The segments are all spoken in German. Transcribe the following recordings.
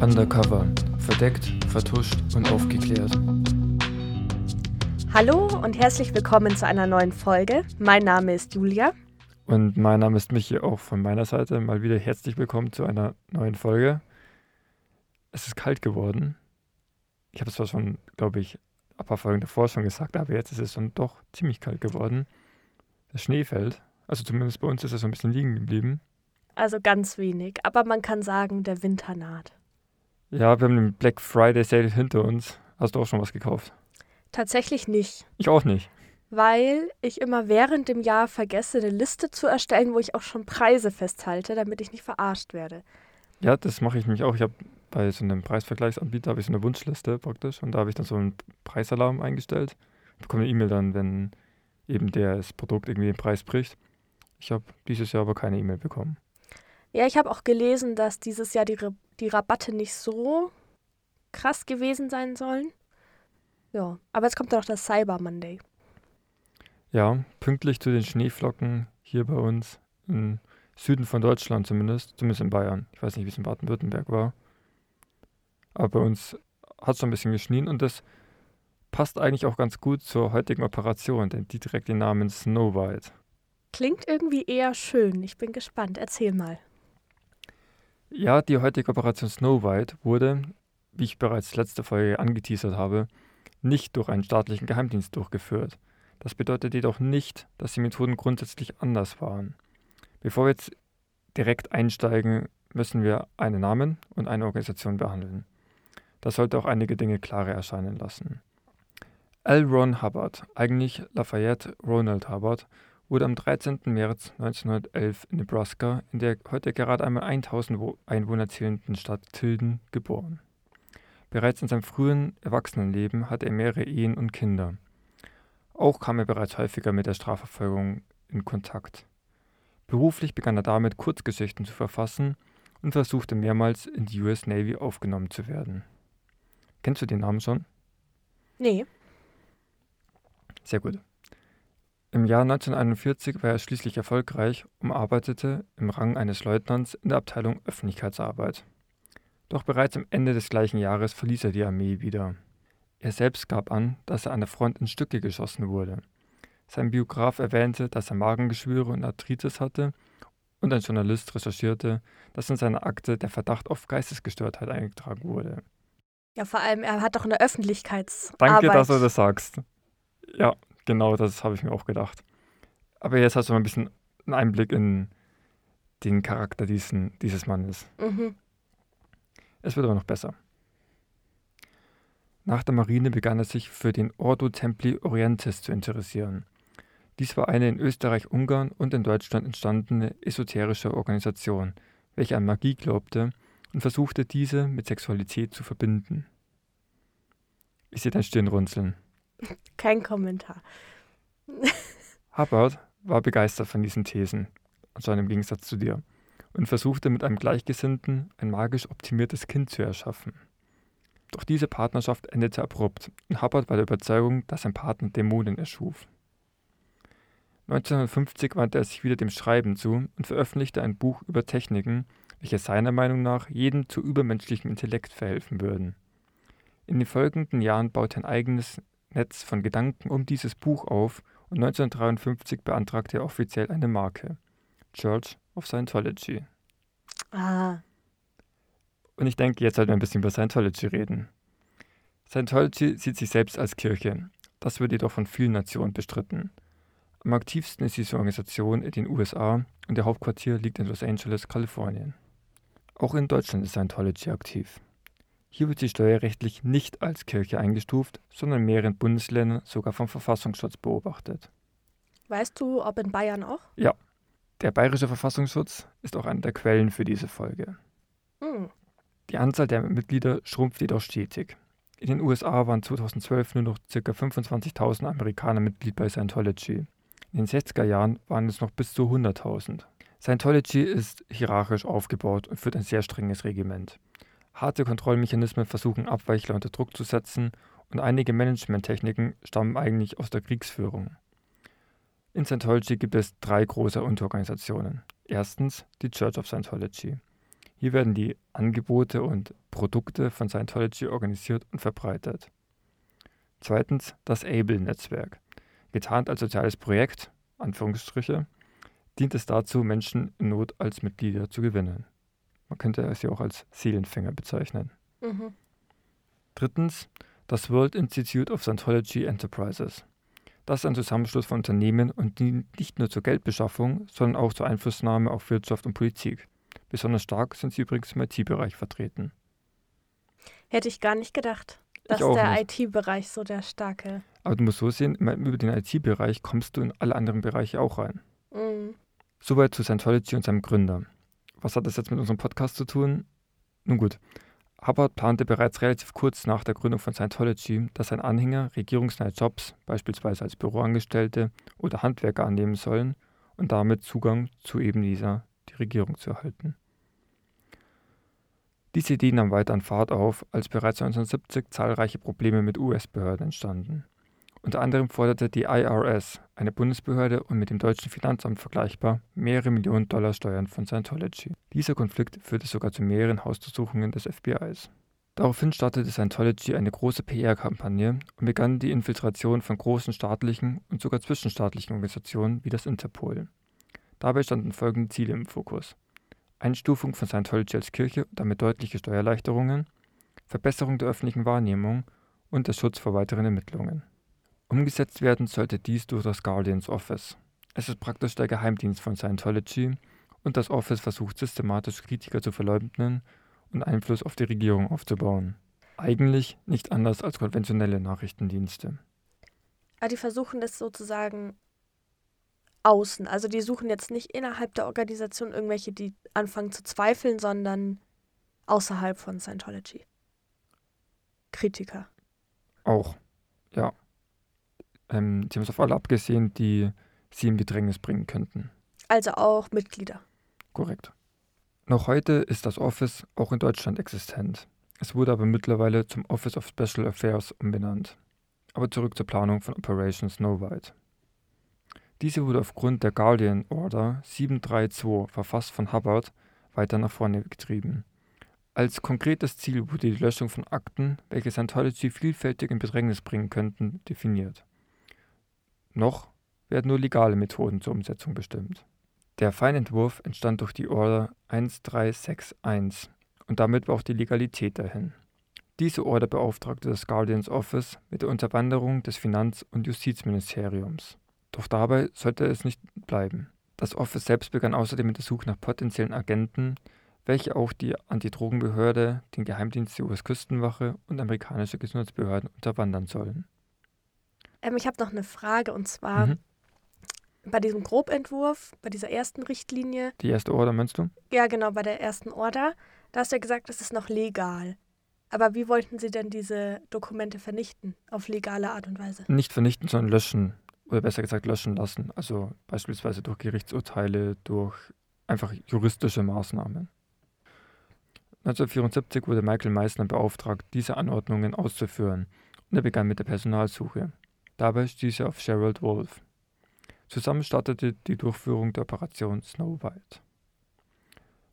Undercover. Verdeckt, vertuscht und aufgeklärt. Hallo und herzlich willkommen zu einer neuen Folge. Mein Name ist Julia. Und mein Name ist Michi, auch von meiner Seite. Mal wieder herzlich willkommen zu einer neuen Folge. Es ist kalt geworden. Ich habe es zwar schon, glaube ich, ein paar Folgen davor schon gesagt, aber jetzt ist es schon doch ziemlich kalt geworden. Der Schnee fällt. Also zumindest bei uns ist er so ein bisschen liegen geblieben. Also ganz wenig, aber man kann sagen, der Winter naht. Ja, wir haben den Black Friday Sale hinter uns. Hast du auch schon was gekauft? Tatsächlich nicht. Ich auch nicht. Weil ich immer während dem Jahr vergesse, eine Liste zu erstellen, wo ich auch schon Preise festhalte, damit ich nicht verarscht werde. Ja, das mache ich nämlich auch. Ich habe bei so einem Preisvergleichsanbieter habe ich so eine Wunschliste praktisch und da habe ich dann so einen Preisalarm eingestellt. Ich bekomme eine E-Mail dann, wenn eben das Produkt irgendwie den Preis bricht. Ich habe dieses Jahr aber keine E-Mail bekommen. Ja, ich habe auch gelesen, dass dieses Jahr die, die Rabatte nicht so krass gewesen sein sollen. Ja, aber jetzt kommt ja noch das Cyber Monday. Ja, pünktlich zu den Schneeflocken hier bei uns im Süden von Deutschland zumindest, zumindest in Bayern. Ich weiß nicht, wie es in Baden-Württemberg war. Aber bei uns hat es schon ein bisschen geschnien und das passt eigentlich auch ganz gut zur heutigen Operation, denn die trägt den Namen Snow White. Klingt irgendwie eher schön. Ich bin gespannt. Erzähl mal. Ja, die heutige Operation Snow White wurde, wie ich bereits letzte Folge angeteasert habe, nicht durch einen staatlichen Geheimdienst durchgeführt. Das bedeutet jedoch nicht, dass die Methoden grundsätzlich anders waren. Bevor wir jetzt direkt einsteigen, müssen wir einen Namen und eine Organisation behandeln. Das sollte auch einige Dinge klarer erscheinen lassen. L. Ron Hubbard, eigentlich Lafayette Ronald Hubbard, wurde am 13. März 1911 in Nebraska, in der heute gerade einmal 1000 Einwohner zählenden Stadt Tilden, geboren. Bereits in seinem frühen Erwachsenenleben hatte er mehrere Ehen und Kinder. Auch kam er bereits häufiger mit der Strafverfolgung in Kontakt. Beruflich begann er damit, Kurzgeschichten zu verfassen und versuchte mehrmals in die US Navy aufgenommen zu werden. Kennst du den Namen schon? Nee. Sehr gut. Im Jahr 1941 war er schließlich erfolgreich und arbeitete im Rang eines Leutnants in der Abteilung Öffentlichkeitsarbeit. Doch bereits am Ende des gleichen Jahres verließ er die Armee wieder. Er selbst gab an, dass er an der Front in Stücke geschossen wurde. Sein Biograf erwähnte, dass er Magengeschwüre und Arthritis hatte und ein Journalist recherchierte, dass in seiner Akte der Verdacht auf Geistesgestörtheit eingetragen wurde. Ja, vor allem, er hat doch eine Öffentlichkeitsarbeit. Danke, dass du das sagst. Ja, Genau, das habe ich mir auch gedacht. Aber jetzt hast du mal ein bisschen einen Einblick in den Charakter diesen, dieses Mannes. Mhm. Es wird aber noch besser. Nach der Marine begann er sich für den Ordo Templi Orientis zu interessieren. Dies war eine in Österreich, Ungarn und in Deutschland entstandene esoterische Organisation, welche an Magie glaubte und versuchte, diese mit Sexualität zu verbinden. Ich sehe dein Stirn runzeln. Kein Kommentar. Hubbard war begeistert von diesen Thesen, anscheinend im Gegensatz zu dir, und versuchte mit einem Gleichgesinnten ein magisch optimiertes Kind zu erschaffen. Doch diese Partnerschaft endete abrupt und Hubbard war der Überzeugung, dass sein Partner Dämonen erschuf. 1950 wandte er sich wieder dem Schreiben zu und veröffentlichte ein Buch über Techniken, welche seiner Meinung nach jedem zu übermenschlichem Intellekt verhelfen würden. In den folgenden Jahren baute er ein eigenes Netz von Gedanken um dieses Buch auf und 1953 beantragte er offiziell eine Marke, Church of Scientology. Ah. Und ich denke, jetzt sollten wir ein bisschen über Scientology reden. Scientology sieht sich selbst als Kirche. Das wird jedoch von vielen Nationen bestritten. Am aktivsten ist diese Organisation in den USA und der Hauptquartier liegt in Los Angeles, Kalifornien. Auch in Deutschland ist Scientology aktiv. Hier wird sie steuerrechtlich nicht als Kirche eingestuft, sondern in mehreren Bundesländern sogar vom Verfassungsschutz beobachtet. Weißt du, ob in Bayern auch? Ja. Der bayerische Verfassungsschutz ist auch eine der Quellen für diese Folge. Hm. Die Anzahl der Mitglieder schrumpft jedoch stetig. In den USA waren 2012 nur noch ca. 25.000 Amerikaner Mitglied bei Scientology. In den 60er Jahren waren es noch bis zu 100.000. Scientology ist hierarchisch aufgebaut und führt ein sehr strenges Regiment. Harte Kontrollmechanismen versuchen Abweichler unter Druck zu setzen und einige Managementtechniken stammen eigentlich aus der Kriegsführung. In Scientology gibt es drei große Unterorganisationen. Erstens die Church of Scientology. Hier werden die Angebote und Produkte von Scientology organisiert und verbreitet. Zweitens das ABLE-Netzwerk. Getarnt als soziales Projekt, Anführungsstriche, dient es dazu, Menschen in Not als Mitglieder zu gewinnen. Man könnte es ja auch als Seelenfänger bezeichnen. Mhm. Drittens das World Institute of Scientology Enterprises. Das ist ein Zusammenschluss von Unternehmen und dient nicht nur zur Geldbeschaffung, sondern auch zur Einflussnahme auf Wirtschaft und Politik. Besonders stark sind sie übrigens im IT-Bereich vertreten. Hätte ich gar nicht gedacht, dass der. IT-Bereich so der starke. Aber du musst so sehen, über den IT-Bereich kommst du in alle anderen Bereiche auch rein. Mhm. Soweit zu Scientology und seinem Gründer. Was hat das jetzt mit unserem Podcast zu tun? Nun gut, Hubbard plante bereits relativ kurz nach der Gründung von Scientology, dass sein Anhänger regierungsnahe Jobs, beispielsweise als Büroangestellte oder Handwerker annehmen sollen und damit Zugang zu eben dieser, die Regierung zu erhalten. Diese Idee nahm weiter an Fahrt auf, als bereits 1970 zahlreiche Probleme mit US-Behörden entstanden. Unter anderem forderte die IRS, eine Bundesbehörde und mit dem deutschen Finanzamt vergleichbar, mehrere Millionen Dollar Steuern von Scientology. Dieser Konflikt führte sogar zu mehreren Hausdurchsuchungen des FBIs. Daraufhin startete Scientology eine große PR-Kampagne und begann die Infiltration von großen staatlichen und sogar zwischenstaatlichen Organisationen wie das Interpol. Dabei standen folgende Ziele im Fokus. Einstufung von Scientology als Kirche und damit deutliche Steuererleichterungen, Verbesserung der öffentlichen Wahrnehmung und der Schutz vor weiteren Ermittlungen. Umgesetzt werden sollte dies durch das Guardians Office. Es ist praktisch der Geheimdienst von Scientology und das Office versucht systematisch Kritiker zu verleugnen und Einfluss auf die Regierung aufzubauen. Eigentlich nicht anders als konventionelle Nachrichtendienste. Aber die versuchen das sozusagen außen. Also die suchen jetzt nicht innerhalb der Organisation irgendwelche, die anfangen zu zweifeln, sondern außerhalb von Scientology. Kritiker. Auch, ja. Ähm, sie haben es auf alle abgesehen, die sie in Bedrängnis bringen könnten. Also auch Mitglieder. Korrekt. Noch heute ist das Office auch in Deutschland existent. Es wurde aber mittlerweile zum Office of Special Affairs umbenannt. Aber zurück zur Planung von Operation Snow White. Diese wurde aufgrund der Guardian Order 732, verfasst von Hubbard, weiter nach vorne getrieben. Als konkretes Ziel wurde die Löschung von Akten, welche Scientology vielfältig in Bedrängnis bringen könnten, definiert. Noch werden nur legale Methoden zur Umsetzung bestimmt. Der Feinentwurf entstand durch die Order 1361 und damit war auch die Legalität dahin. Diese Order beauftragte das Guardians Office mit der Unterwanderung des Finanz- und Justizministeriums. Doch dabei sollte es nicht bleiben. Das Office selbst begann außerdem mit der Suche nach potenziellen Agenten, welche auch die Antidrogenbehörde, den Geheimdienst der US-Küstenwache und amerikanische Gesundheitsbehörden unterwandern sollen. Ähm, ich habe noch eine Frage und zwar Mhm. bei diesem Grobentwurf, bei dieser ersten Richtlinie, Die erste Order meinst du? ja genau, bei der ersten Order, da hast du ja gesagt, es ist noch legal. Aber wie wollten sie denn diese Dokumente vernichten? Auf legale Art und Weise? Nicht vernichten, sondern löschen. Oder besser gesagt löschen lassen. Also beispielsweise durch Gerichtsurteile, durch einfach juristische Maßnahmen. 1974 wurde Michael Meissner beauftragt, diese Anordnungen auszuführen und er begann mit der Personalsuche. Dabei stieß er auf Gerald Wolf. Zusammen startete die Durchführung der Operation Snow White.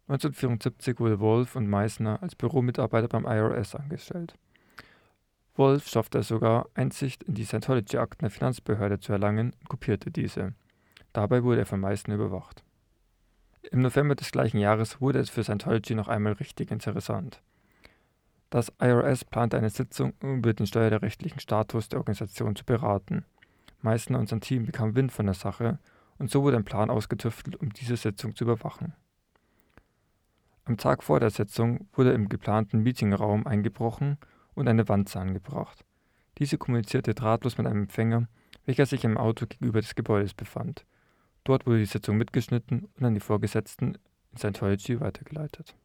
1974 wurde Wolf und Meissner als Büromitarbeiter beim IRS angestellt. Wolf schaffte es sogar, Einsicht in die Scientology-Akten der Finanzbehörde zu erlangen und kopierte diese. Dabei wurde er von Meissner überwacht. Im November des gleichen Jahres wurde es für Scientology noch einmal richtig interessant. Das IRS plante eine Sitzung, um über den steuerrechtlichen Status der Organisation zu beraten. Meissner und sein Team bekamen Wind von der Sache und so wurde ein Plan ausgetüftelt, um diese Sitzung zu überwachen. Am Tag vor der Sitzung wurde im geplanten Meetingraum eingebrochen und eine Wanze angebracht. Diese kommunizierte drahtlos mit einem Empfänger, welcher sich im Auto gegenüber des Gebäudes befand. Dort wurde die Sitzung mitgeschnitten und an die Vorgesetzten in Scientology weitergeleitet.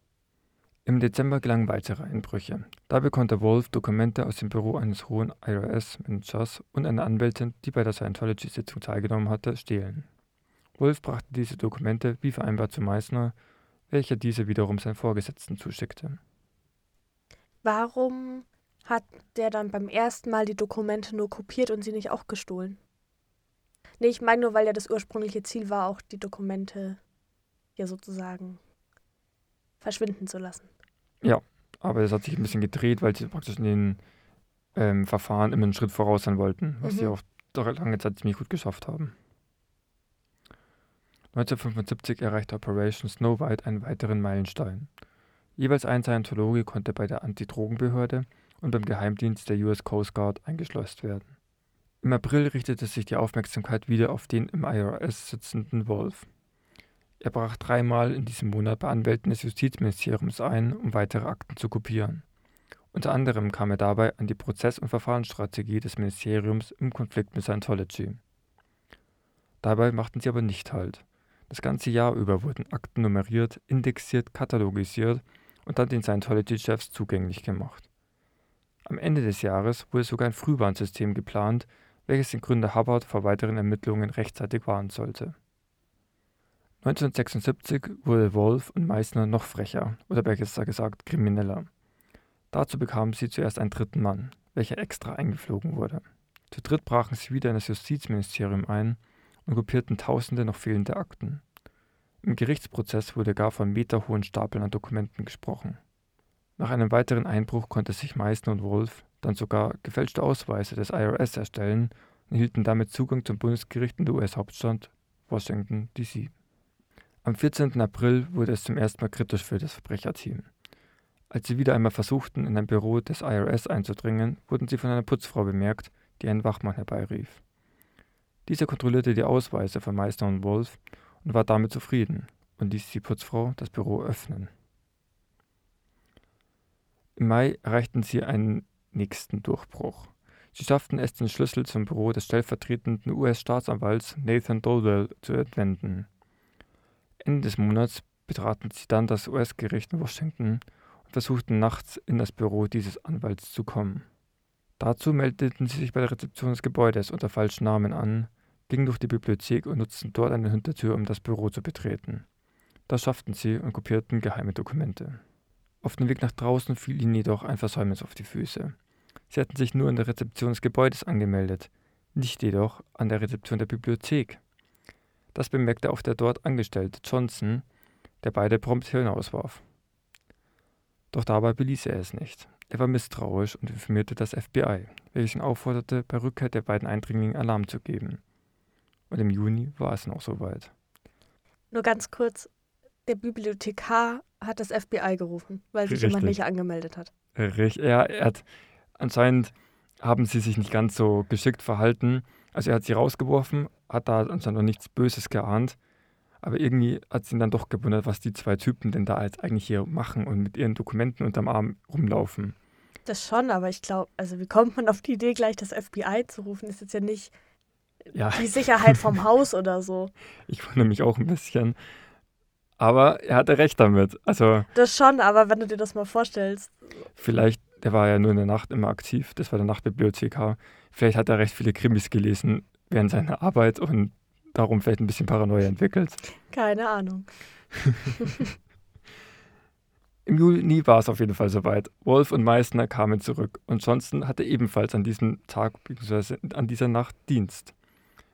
Im Dezember gelangen weitere Einbrüche. Dabei konnte Wolf Dokumente aus dem Büro eines hohen IRS-Managers und einer Anwältin, die bei der Scientology-Sitzung teilgenommen hatte, stehlen. Wolf brachte diese Dokumente wie vereinbart zu Meissner, welcher diese wiederum seinen Vorgesetzten zuschickte. Warum hat der dann beim ersten Mal die Dokumente nur kopiert und sie nicht auch gestohlen? Nee, ich meine nur, weil ja das ursprüngliche Ziel war, auch die Dokumente ja sozusagen verschwinden zu lassen. Ja, aber es hat sich ein bisschen gedreht, weil sie praktisch in den ähm, Verfahren immer einen Schritt voraus sein wollten, was mhm. sie auch lange Zeit ziemlich gut geschafft haben. 1975 erreichte Operation Snow White einen weiteren Meilenstein. Jeweils ein Scientologe konnte bei der Antidrogenbehörde und beim Geheimdienst der US Coast Guard eingeschleust werden. Im April richtete sich die Aufmerksamkeit wieder auf den im IRS sitzenden Wolf. Er brach dreimal in diesem Monat bei Anwälten des Justizministeriums ein, um weitere Akten zu kopieren. Unter anderem kam er dabei an die Prozess- und Verfahrensstrategie des Ministeriums im Konflikt mit Scientology. Dabei machten sie aber nicht Halt. Das ganze Jahr über wurden Akten nummeriert, indexiert, katalogisiert und dann den Scientology-Chefs zugänglich gemacht. Am Ende des Jahres wurde sogar ein Frühwarnsystem geplant, welches den Gründer Hubbard vor weiteren Ermittlungen rechtzeitig warnen sollte. 1976 wurde Wolf und Meissner noch frecher, oder besser gesagt krimineller. Dazu bekamen sie zuerst einen dritten Mann, welcher extra eingeflogen wurde. Zu dritt brachen sie wieder in das Justizministerium ein und kopierten tausende noch fehlende Akten. Im Gerichtsprozess wurde gar von meterhohen Stapeln an Dokumenten gesprochen. Nach einem weiteren Einbruch konnte sich Meissner und Wolf dann sogar gefälschte Ausweise des IRS erstellen und erhielten damit Zugang zum Bundesgericht in der US-Hauptstadt Washington, D.C. Am 14. April wurde es zum ersten Mal kritisch für das Verbrecherteam. Als sie wieder einmal versuchten, in ein Büro des IRS einzudringen, wurden sie von einer Putzfrau bemerkt, die einen Wachmann herbeirief. Dieser kontrollierte die Ausweise von Meister und Wolf und war damit zufrieden und ließ die Putzfrau das Büro öffnen. Im Mai erreichten sie einen nächsten Durchbruch. Sie schafften es, den Schlüssel zum Büro des stellvertretenden US-Staatsanwalts Nathan Dodell zu entwenden. Ende des Monats betraten sie dann das US-Gericht in Washington und versuchten nachts in das Büro dieses Anwalts zu kommen. Dazu meldeten sie sich bei der Rezeption des Gebäudes unter falschen Namen an, gingen durch die Bibliothek und nutzten dort eine Hintertür, um das Büro zu betreten. Das schafften sie und kopierten geheime Dokumente. Auf dem Weg nach draußen fiel ihnen jedoch ein Versäumnis auf die Füße. Sie hatten sich nur in der Rezeption des Gebäudes angemeldet, nicht jedoch an der Rezeption der Bibliothek. Das bemerkte auch der dort Angestellte Johnson, der beide prompt hinauswarf. Doch dabei beließ er es nicht. Er war misstrauisch und informierte das FBI, welches ihn aufforderte, bei Rückkehr der beiden Eindringlinge Alarm zu geben. Und im Juni war es noch soweit. Nur ganz kurz, der Bibliothekar hat das FBI gerufen, weil sich Richtig. jemand nicht angemeldet hat. Richtig, ja, er hat anscheinend haben sie sich nicht ganz so geschickt verhalten. Also er hat sie rausgeworfen, hat da anscheinend noch nichts Böses geahnt. Aber irgendwie hat es ihn dann doch gewundert, was die zwei Typen denn da jetzt eigentlich hier machen und mit ihren Dokumenten unterm Arm rumlaufen. Das schon, aber ich glaube, also wie kommt man auf die Idee, gleich das FBI zu rufen? Ist jetzt ja nicht ja. die Sicherheit vom Haus oder so. Ich wundere mich auch ein bisschen. Aber er hatte recht damit. Also, das schon, aber wenn du dir das mal vorstellst. Vielleicht, der war ja nur in der Nacht immer aktiv, das war der Nachtbibliothekar. Vielleicht hat er recht viele Krimis gelesen während seiner Arbeit und darum vielleicht ein bisschen Paranoia entwickelt. Keine Ahnung. Im Juni war es auf jeden Fall soweit. Wolf und Meissner kamen zurück und Johnson hatte ebenfalls an diesem Tag bzw. an dieser Nacht Dienst.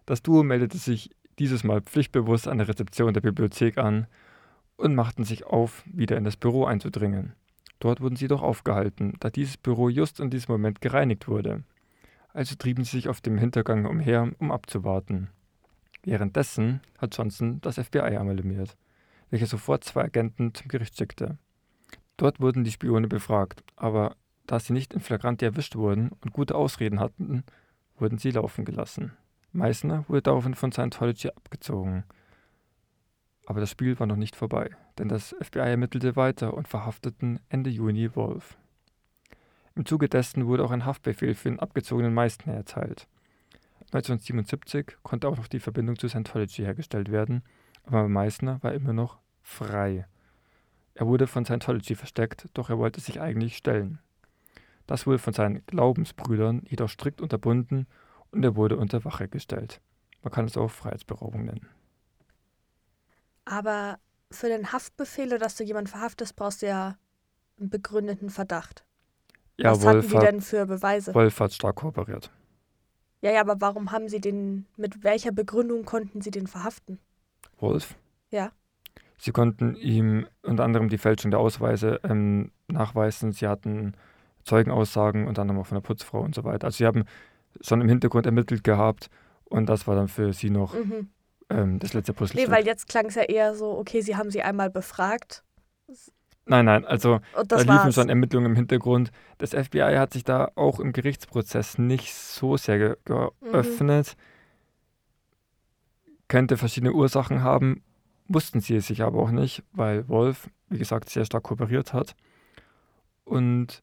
Das Duo meldete sich dieses Mal pflichtbewusst an der Rezeption der Bibliothek an und machten sich auf, wieder in das Büro einzudringen. Dort wurden sie doch aufgehalten, da dieses Büro just in diesem Moment gereinigt wurde. Also trieben sie sich auf dem Hintergang umher, um abzuwarten. Währenddessen hat Johnson das FBI alarmiert, welches sofort zwei Agenten zum Gericht schickte. Dort wurden die Spione befragt, aber da sie nicht in Flagranti erwischt wurden und gute Ausreden hatten, wurden sie laufen gelassen. Meissner wurde daraufhin von Scientology abgezogen. Aber das Spiel war noch nicht vorbei, denn das FBI ermittelte weiter und verhafteten Ende Juni Wolf. Im Zuge dessen wurde auch ein Haftbefehl für den abgezogenen Meissner erteilt. 1977 konnte auch noch die Verbindung zu Scientology hergestellt werden, aber Meissner war immer noch frei. Er wurde von Scientology versteckt, doch er wollte sich eigentlich stellen. Das wurde von seinen Glaubensbrüdern jedoch strikt unterbunden und er wurde unter Wache gestellt. Man kann es auch Freiheitsberaubung nennen. Aber für den Haftbefehl oder dass du jemanden verhaftest, brauchst du ja einen begründeten Verdacht. Ja, Was Wolf hatten die denn für Beweise? Wolf hat stark kooperiert. Ja, ja, aber warum haben sie den, mit welcher Begründung konnten sie den verhaften? Wolf? Ja. Sie konnten ihm unter anderem die Fälschung der Ausweise ähm, nachweisen. Sie hatten Zeugenaussagen, unter anderem auch von der Putzfrau und so weiter. Also sie haben schon im Hintergrund ermittelt gehabt und das war dann für sie noch Mhm. ähm, das letzte Puzzlestück. Nee, weil jetzt klang es ja eher so, okay, sie haben sie einmal befragt nein, nein, also da liefen war's. schon Ermittlungen im Hintergrund. Das FBI hat sich da auch im Gerichtsprozess nicht so sehr ge Mhm. geöffnet. Könnte verschiedene Ursachen haben, wussten sie es sich aber auch nicht, weil Wolf, wie gesagt, sehr stark kooperiert hat. Und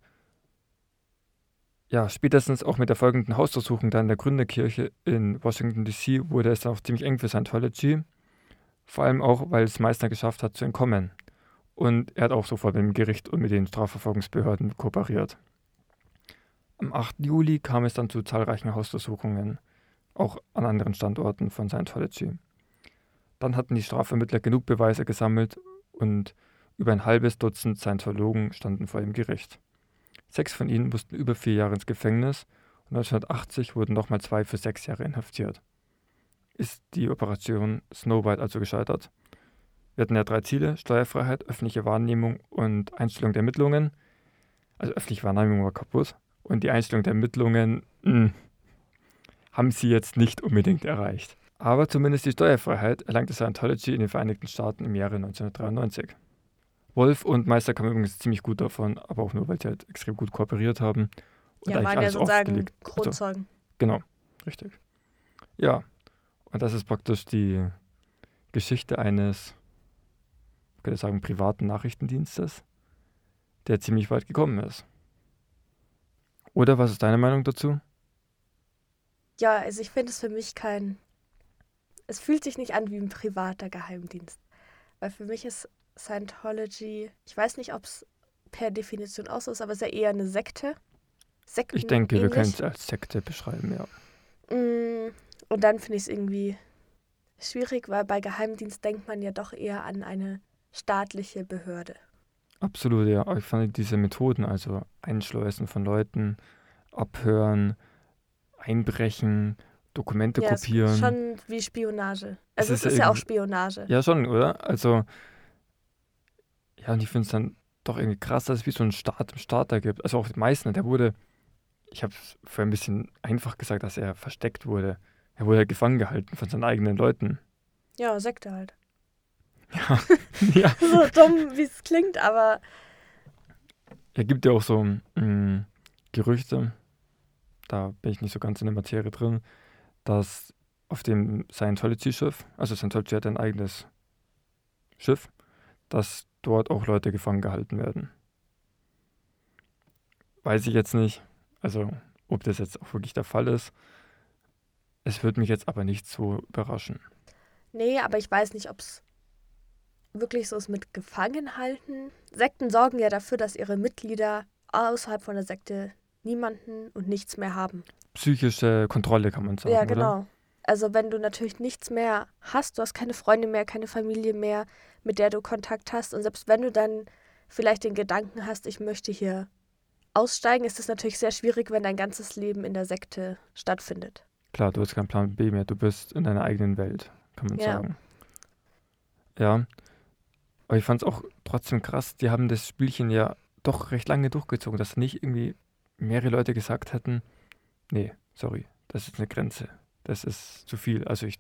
ja, spätestens auch mit der folgenden Hausdurchsuchung dann in der Gründerkirche in Washington DC wurde es dann auch ziemlich eng für Scientology. Vor allem auch, weil es Meissner geschafft hat zu entkommen. Und er hat auch sofort mit dem Gericht und mit den Strafverfolgungsbehörden kooperiert. Am 8. Juli kam es dann zu zahlreichen Hausdurchsuchungen, auch an anderen Standorten von Scientology. Dann hatten die Strafvermittler genug Beweise gesammelt und über ein halbes Dutzend Scientologen standen vor dem Gericht. Sechs von ihnen mussten über vier Jahre ins Gefängnis und 1980 wurden nochmal zwei für sechs Jahre inhaftiert. Ist die Operation Snow White also gescheitert? Wir hatten ja drei Ziele: Steuerfreiheit, öffentliche Wahrnehmung und Einstellung der Ermittlungen. Also öffentliche Wahrnehmung war kaputt und die Einstellung der Ermittlungen mh, haben sie jetzt nicht unbedingt erreicht. Aber zumindest die Steuerfreiheit erlangte Scientology in den Vereinigten Staaten im Jahre 1993. Wolf und Meister kamen übrigens ziemlich gut davon, aber auch nur, weil sie halt extrem gut kooperiert haben. Und ja, waren ja sozusagen offgelegt- also, Kronzeugen. Genau, richtig. Ja, und das ist praktisch die Geschichte eines, könnte sagen, privaten Nachrichtendienstes, der ziemlich weit gekommen ist. Oder was ist deine Meinung dazu? Ja, also ich finde es für mich kein. Es fühlt sich nicht an wie ein privater Geheimdienst. Weil für mich ist Scientology, ich weiß nicht, ob es per Definition auch so ist, aber es ist ja eher eine Sekte. Sekten Ich denke, wir ähnlich. können es als Sekte beschreiben, ja. Mm, Und dann finde ich es irgendwie schwierig, weil bei Geheimdienst denkt man ja doch eher an eine staatliche Behörde. Absolut, ja. Ich fand diese Methoden, also Einschleusen von Leuten, Abhören, Einbrechen, Dokumente Ja, es ist kopieren. schon wie Spionage. Es Also ist es ja ist ja auch irgendwie- Spionage. Ja, schon, oder? Also, ja, und ich finde es dann doch irgendwie krass, dass es wie so einen Staat im Starter gibt. Also auch Meißner, der wurde, ich habe es vorher ein bisschen einfach gesagt, dass er versteckt wurde. Er wurde gefangen gehalten von seinen eigenen Leuten. Ja, Sekte halt. Ja, ja. So dumm, wie es klingt, aber Er gibt ja auch so mh, Gerüchte, da bin ich nicht so ganz in der Materie drin, dass auf dem Scientology-Schiff, also Scientology hat ein eigenes Schiff, dass dort auch Leute gefangen gehalten werden. Weiß ich jetzt nicht, also ob das jetzt auch wirklich der Fall ist. Es würde mich jetzt aber nicht so überraschen. nee, aber ich weiß nicht, ob es wirklich so ist mit Gefangenhalten. Sekten sorgen ja dafür, dass ihre Mitglieder außerhalb von der Sekte niemanden und nichts mehr haben. Psychische Kontrolle kann man sagen, ja, oder? genau. Also wenn du natürlich nichts mehr hast, du hast keine Freunde mehr, keine Familie mehr, mit der du Kontakt hast und selbst wenn du dann vielleicht den Gedanken hast, ich möchte hier aussteigen, ist es natürlich sehr schwierig, wenn dein ganzes Leben in der Sekte stattfindet. Klar, du hast keinen Plan B mehr, du bist in deiner eigenen Welt, kann man Ja. sagen. Ja, aber ich fand es auch trotzdem krass, die haben das Spielchen ja doch recht lange durchgezogen, dass nicht irgendwie mehrere Leute gesagt hätten, nee, sorry, das ist eine Grenze, das ist zu viel. Also ich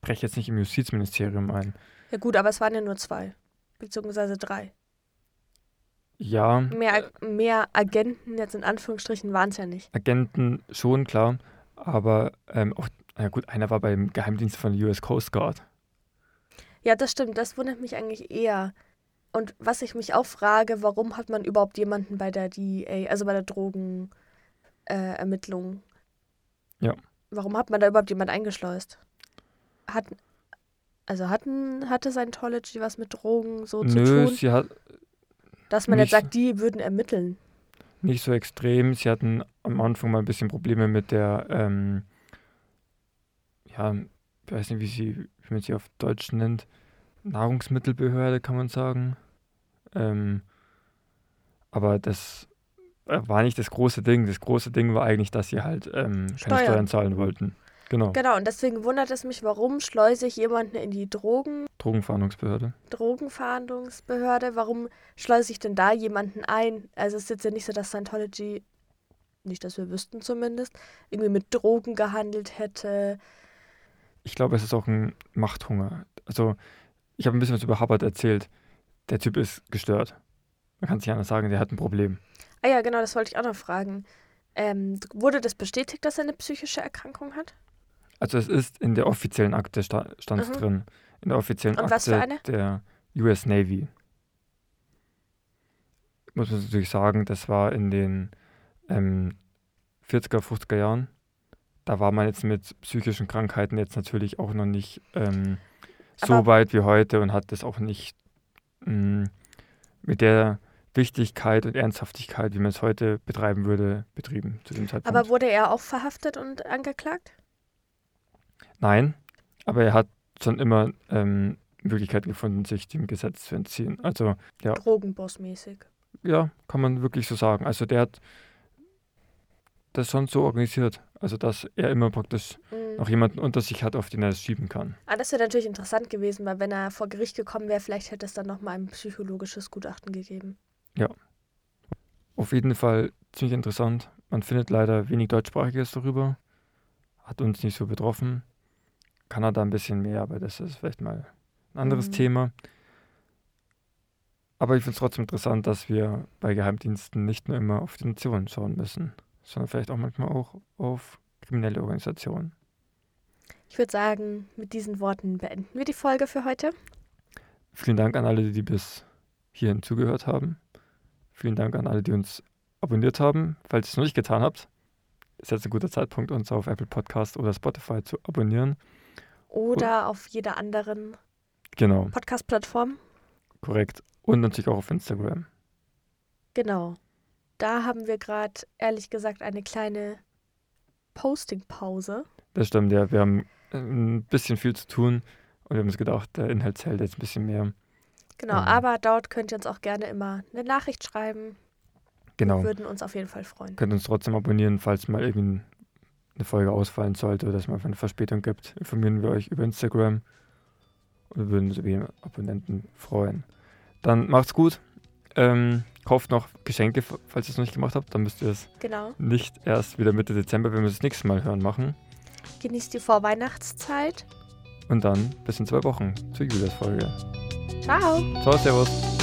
breche jetzt nicht im Justizministerium ein. Ja gut, aber es waren ja nur zwei, beziehungsweise drei. Ja, Mehr, mehr Agenten jetzt in Anführungsstrichen waren es ja nicht. Agenten schon, klar, aber ähm, auch, na gut, einer war beim Geheimdienst von der US Coast Guard. Ja, das stimmt, das wundert mich eigentlich eher. Und was ich mich auch frage, warum hat man überhaupt jemanden bei der DEA, also bei der Drogenermittlung, äh? Ja. Warum hat man da überhaupt jemand eingeschleust? Hat, also hatten, hatte Scientology was mit Drogen so zu Nö, tun, sie hat, dass man nicht jetzt sagt, die würden ermitteln? nicht so extrem. Sie hatten am Anfang mal ein bisschen Probleme mit der, ähm, ja, ich weiß nicht, wie, sie, wie man sie auf Deutsch nennt, Nahrungsmittelbehörde, kann man sagen. Ähm, aber das äh, war nicht das große Ding. Das große Ding war eigentlich, dass sie halt ähm, keine Steuern. Steuern zahlen wollten. Genau. Genau, und deswegen wundert es mich, warum schleuse ich jemanden in die Drogen, Drogenfahndungsbehörde. Drogenfahndungsbehörde? Warum schleuse ich denn da jemanden ein? Also es ist jetzt ja nicht so, dass Scientology, nicht, dass wir wüssten zumindest, irgendwie mit Drogen gehandelt hätte. Ich glaube, es ist auch ein Machthunger. Also, ich habe ein bisschen was über Hubbard erzählt. Der Typ ist gestört. Man kann es nicht anders sagen, der hat ein Problem. Ah ja, genau, das wollte ich auch noch fragen. Ähm, wurde das bestätigt, dass er eine psychische Erkrankung hat? Also, es ist in der offiziellen Akte sta stand Mhm. drin. In der offiziellen Und was für Akte der US Navy. Muss man natürlich sagen, das war in den ähm, 40er, 50er Jahren. Da war man jetzt mit psychischen Krankheiten jetzt natürlich auch noch nicht ähm, so Aber- weit wie heute und hat das auch nicht mh, mit der Wichtigkeit und Ernsthaftigkeit, wie man es heute betreiben würde, betrieben zu dem Zeitpunkt. Aber wurde er auch verhaftet und angeklagt? Nein, aber er hat schon immer ähm, Möglichkeiten gefunden, sich dem Gesetz zu entziehen. Also ja, Drogenbossmäßig. ja, kann man wirklich so sagen. Also der hat das schon so organisiert, also dass er immer praktisch Mhm. noch jemanden unter sich hat, auf den er es schieben kann. Ah, das wäre natürlich interessant gewesen, weil wenn er vor Gericht gekommen wäre, vielleicht hätte es dann nochmal ein psychologisches Gutachten gegeben. Auf jeden Fall ziemlich interessant. Man findet leider wenig deutschsprachiges darüber. Hat uns nicht so betroffen. Kanada ein bisschen mehr, aber das ist vielleicht mal ein anderes Mhm. Thema. Aber ich finde es trotzdem interessant, dass wir bei Geheimdiensten nicht nur immer auf die Nationen schauen müssen, sondern vielleicht auch manchmal auch auf kriminelle Organisationen. Ich würde sagen, mit diesen Worten beenden wir die Folge für heute. Vielen Dank an alle, die bis hierhin zugehört haben. Vielen Dank an alle, die uns abonniert haben. Falls ihr es noch nicht getan habt, ist jetzt ein guter Zeitpunkt, uns auf Apple Podcast oder Spotify zu abonnieren. Oder auf jeder anderen Genau, Podcast-Plattform. korrekt. Und natürlich auch auf Instagram. Genau. Da haben wir gerade, ehrlich gesagt, eine kleine Posting-Pause. Das stimmt, ja. Wir haben äh, ein bisschen viel zu tun und wir haben uns gedacht, der Inhalt zählt jetzt ein bisschen mehr. Genau, Ähm. aber dort könnt ihr uns auch gerne immer eine Nachricht schreiben. Genau. Würden uns auf jeden Fall freuen. Könnt uns trotzdem abonnieren, falls mal irgendwie eine Folge ausfallen sollte oder es mal eine Verspätung gibt. Informieren wir euch über Instagram und wir würden uns über jeden Abonnenten freuen. Dann macht's gut. Ähm, kauft noch Geschenke, falls ihr es noch nicht gemacht habt. Dann müsst ihr es Genau. nicht erst wieder Mitte Dezember, wenn wir es das nächste Mal hören, machen. Genießt die Vorweihnachtszeit. Und dann bis in zwei Wochen zur Julias-Folge. Ciao. Ciao, Servus.